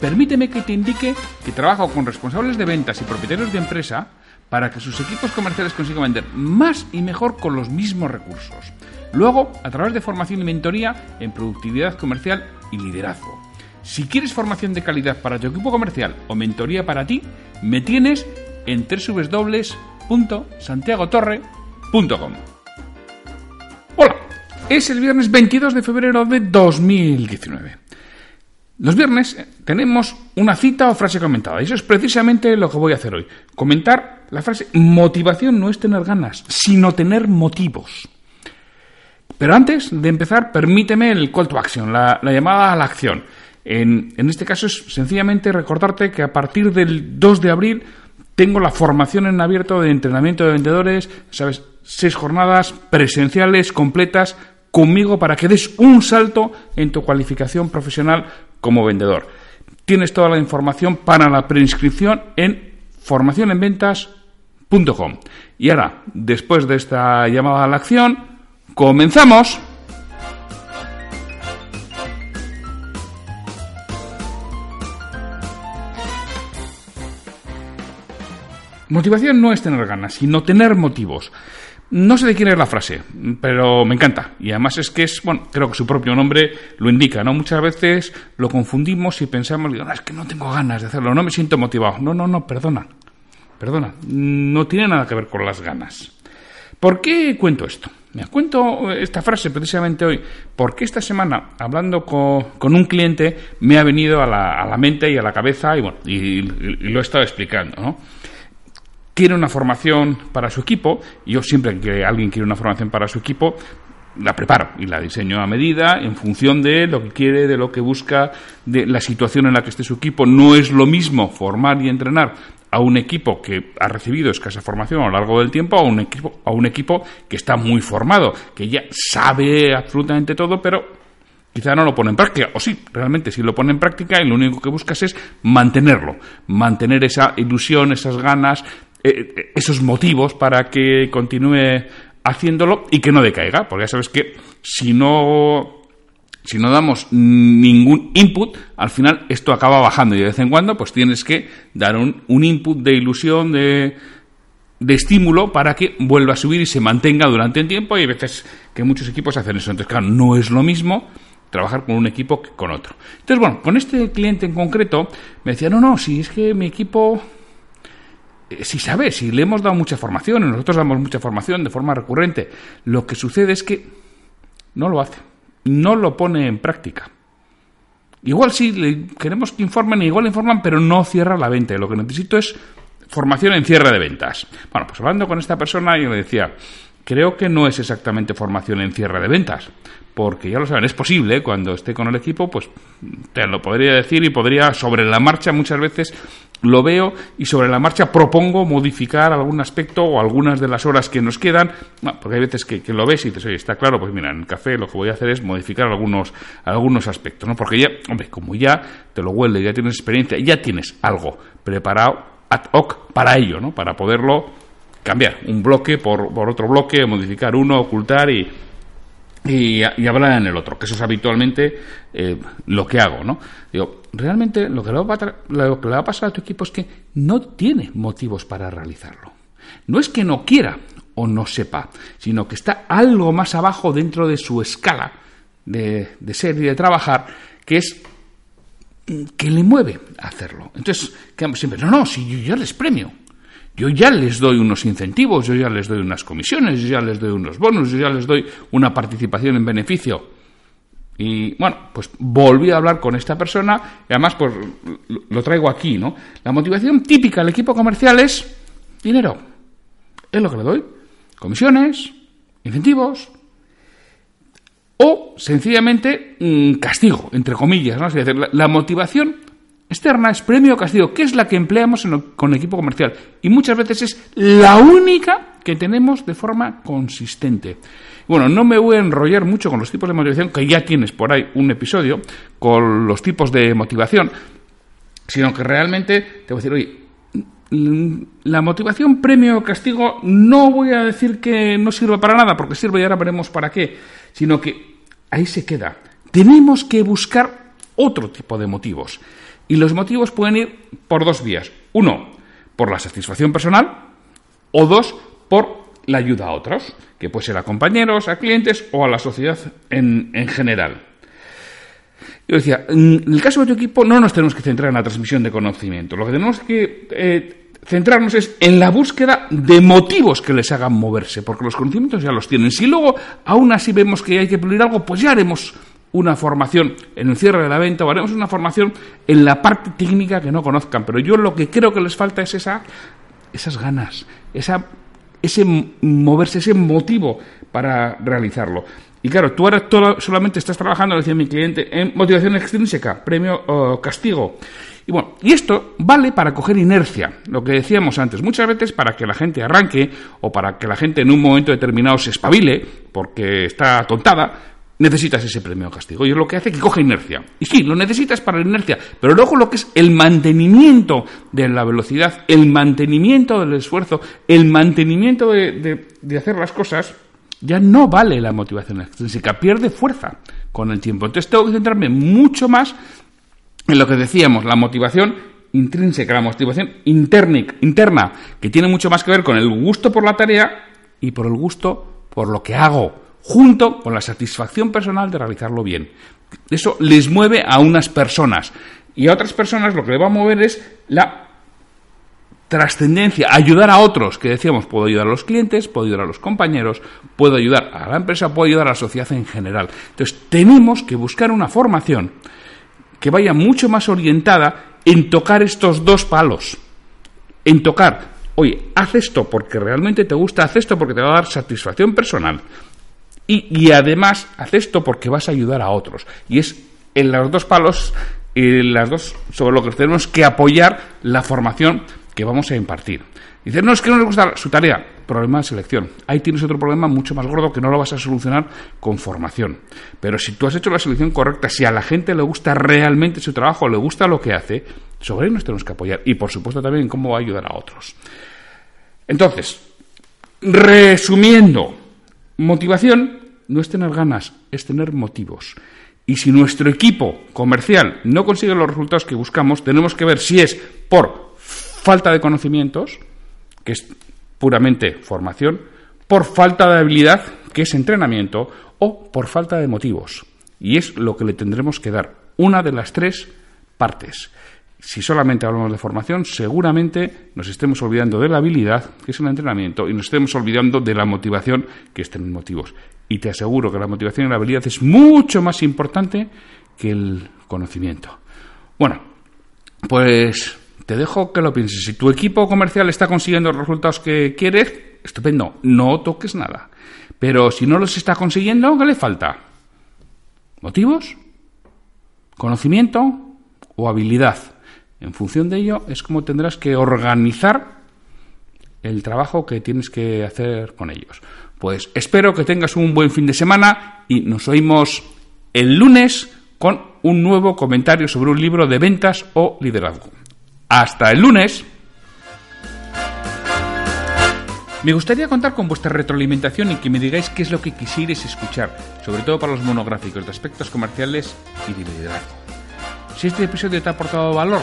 Permíteme que te indique que trabajo con responsables de ventas y propietarios de empresa para que sus equipos comerciales consigan vender más y mejor con los mismos recursos. Luego, a través de formación y mentoría en productividad comercial y liderazgo. Si quieres formación de calidad para tu equipo comercial o mentoría para ti, me tienes en www.santiagotorre.com. Hola, es el viernes 22 de febrero de 2019. Los viernes tenemos una cita o frase comentada. Y eso es precisamente lo que voy a hacer hoy. Comentar la frase motivación no es tener ganas, sino tener motivos. Pero antes de empezar, permíteme el call to action, la, llamada a la acción. En, en, este caso es sencillamente recordarte que a partir del 2 de abril tengo la formación en abierto de entrenamiento de vendedores, ¿sabes? Seis jornadas presenciales completas conmigo para que des un salto en tu cualificación profesional como vendedor. Tienes toda la información para la preinscripción en formacionenventas.com. Y ahora, después de esta llamada a la acción, comenzamos. Motivación no es tener ganas, sino tener motivos. No sé de quién es la frase, pero me encanta. Y además es que es, bueno, creo que su propio nombre lo indica, ¿no? Muchas veces lo confundimos y pensamos, no, es que no tengo ganas de hacerlo, no me siento motivado. No, no, no, perdona. Perdona. No tiene nada que ver con las ganas. ¿Por qué cuento esto? Me cuento esta frase precisamente hoy porque esta semana, hablando con, un cliente, me ha venido a la, a la, mente y a la cabeza y, bueno, y lo he estado explicando, ¿no? Quiere una formación para su equipo, yo siempre que alguien quiere una formación para su equipo, la preparo y la diseño a medida en función de lo que quiere, de lo que busca, de la situación en la que esté su equipo. No es lo mismo formar y entrenar a un equipo que ha recibido escasa formación a lo largo del tiempo a un equipo a un equipo que está muy formado, que ya sabe absolutamente todo, pero quizá no lo pone en práctica. O sí, realmente sí lo pone en práctica y lo único que buscas es mantenerlo, mantener esa ilusión, esas ganas, eh, esos motivos para que continúe haciéndolo y que no decaiga, porque ya sabes que si no si no damos ningún input, al final esto acaba bajando y de vez en cuando pues tienes que dar un, un input de ilusión, de, de estímulo para que vuelva a subir y se mantenga durante el tiempo y hay veces que muchos equipos hacen eso. Entonces, claro, no es lo mismo trabajar con un equipo que con otro. Entonces, bueno, con este cliente en concreto me decía, no, no, si es que mi equipo eh, si sabe, si le hemos dado mucha formación, nosotros damos mucha formación de forma recurrente, lo que sucede es que no lo hace, no lo pone en práctica. Igual sí, le queremos que informen, igual informan, pero no cierra la venta. Lo que necesito es formación en cierre de ventas. Bueno, pues hablando con esta persona, yo le decía, creo que no es exactamente formación en cierre de ventas, porque ya lo saben, es posible, cuando esté con el equipo, pues te lo podría decir y podría sobre la marcha muchas veces lo veo y sobre la marcha propongo modificar algún aspecto o algunas de las horas que nos quedan, porque hay veces que, lo ves y dices, oye, está claro, pues mira, en café lo que voy a hacer es modificar algunos, algunos aspectos, ¿no? Porque ya, hombre, como ya te lo huele, ya tienes experiencia, ya tienes algo preparado ad hoc para ello, ¿no? Para poderlo cambiar un bloque por, por otro bloque, modificar uno, ocultar y, y, hablar en el otro, que eso es habitualmente eh, lo que hago, ¿no? Digo, realmente lo que, le va a, lo que le va a pasar a tu equipo es que no tiene motivos para realizarlo. No es que no quiera o no sepa, sino que está algo más abajo dentro de su escala de, de ser y de trabajar, que es que le mueve a hacerlo. Entonces, quedamos siempre, no, no, si yo les premio, yo ya les doy unos incentivos, yo ya les doy unas comisiones, yo ya les doy unos bonos, yo ya les doy una participación en beneficio. Y bueno, pues volví a hablar con esta persona y además pues lo traigo aquí, ¿no? La motivación típica del equipo comercial es dinero. Es lo que le doy. Comisiones, incentivos o sencillamente mm, castigo, entre comillas, ¿no? Es decir, la motivación externa es premio o castigo, que es la que empleamos con el equipo comercial. Y muchas veces es la única que tenemos de forma consistente. Bueno, no me voy a enrollar mucho con los tipos de motivación, que ya tienes por ahí un episodio con los tipos de motivación, sino que realmente te voy a decir, oye, la motivación premio o castigo no voy a decir que no sirva para nada, porque sirve y ahora veremos para qué, sino que ahí se queda. Tenemos que buscar otro tipo de motivos. Y los motivos pueden ir por dos vías. Uno, por la satisfacción personal, o dos, por la ayuda a otros, que puede ser a compañeros, a clientes o a la sociedad en, general. Yo decía, en el caso de tu equipo no nos tenemos que centrar en la transmisión de conocimiento, lo que tenemos que eh, centrarnos es en la búsqueda de motivos que les hagan moverse, porque los conocimientos ya los tienen. Si luego aún así vemos que hay que pulir algo, pues ya haremos una formación en el cierre de la venta o haremos una formación en la parte técnica que no conozcan. Pero yo lo que creo que les falta es esa, esas ganas, esa ese moverse, ese motivo para realizarlo. Y claro, tú ahora solamente estás trabajando, decía mi cliente, en motivación extrínseca, premio o castigo. Y bueno, y esto vale para coger inercia, lo que decíamos antes, muchas veces para que la gente arranque o para que la gente en un momento determinado se espabile porque está tontada, necesitas ese premio castigo. Y es lo que hace que coja inercia. Y sí, lo necesitas para la inercia, pero luego lo que es el mantenimiento de la velocidad, el mantenimiento del esfuerzo, el mantenimiento de, hacer las cosas, ya no vale la motivación extrínseca, pierde fuerza con el tiempo. Entonces tengo que centrarme mucho más en lo que decíamos, la motivación intrínseca, la motivación interna, que tiene mucho más que ver con el gusto por la tarea y por el gusto por lo que hago junto con la satisfacción personal de realizarlo bien. Eso les mueve a unas personas y a otras personas lo que le va a mover es la trascendencia, ayudar a otros, que decíamos, puedo ayudar a los clientes, puedo ayudar a los compañeros, puedo ayudar a la empresa, puedo ayudar a la sociedad en general. Entonces, tenemos que buscar una formación que vaya mucho más orientada en tocar estos dos palos, en tocar, oye, haz esto porque realmente te gusta, haz esto porque te va a dar satisfacción personal, y, además, haz esto porque vas a ayudar a otros. Y es en los dos palos, en las dos, sobre lo que tenemos que apoyar la formación que vamos a impartir. Dice, no, es que no le gusta su tarea. Problema de selección. Ahí tienes otro problema mucho más gordo que no lo vas a solucionar con formación. Pero si tú has hecho la selección correcta, si a la gente le gusta realmente su trabajo, le gusta lo que hace, sobre él nos tenemos que apoyar. Y por supuesto también en cómo va a ayudar a otros. Entonces, resumiendo, Motivación no es tener ganas, es tener motivos. Y si nuestro equipo comercial no consigue los resultados que buscamos, tenemos que ver si es por falta de conocimientos, que es puramente formación, por falta de habilidad, que es entrenamiento, o por falta de motivos. Y es lo que le tendremos que dar, una de las tres partes si solamente hablamos de formación, seguramente nos estemos olvidando de la habilidad, que es el entrenamiento, y nos estemos olvidando de la motivación, que es tener motivos. Y te aseguro que la motivación y la habilidad es mucho más importante que el conocimiento. Bueno, pues te dejo que lo pienses. Si tu equipo comercial está consiguiendo los resultados que quieres, estupendo, no toques nada. Pero si no los está consiguiendo, ¿qué le falta? ¿Motivos? ¿Conocimiento? ¿O habilidad? En función de ello es como tendrás que organizar el trabajo que tienes que hacer con ellos. Pues espero que tengas un buen fin de semana y nos oímos el lunes con un nuevo comentario sobre un libro de ventas o liderazgo. Hasta el lunes. Me gustaría contar con vuestra retroalimentación y que me digáis qué es lo que quisierais escuchar, sobre todo para los monográficos de aspectos comerciales y de liderazgo. Si este episodio te ha aportado valor,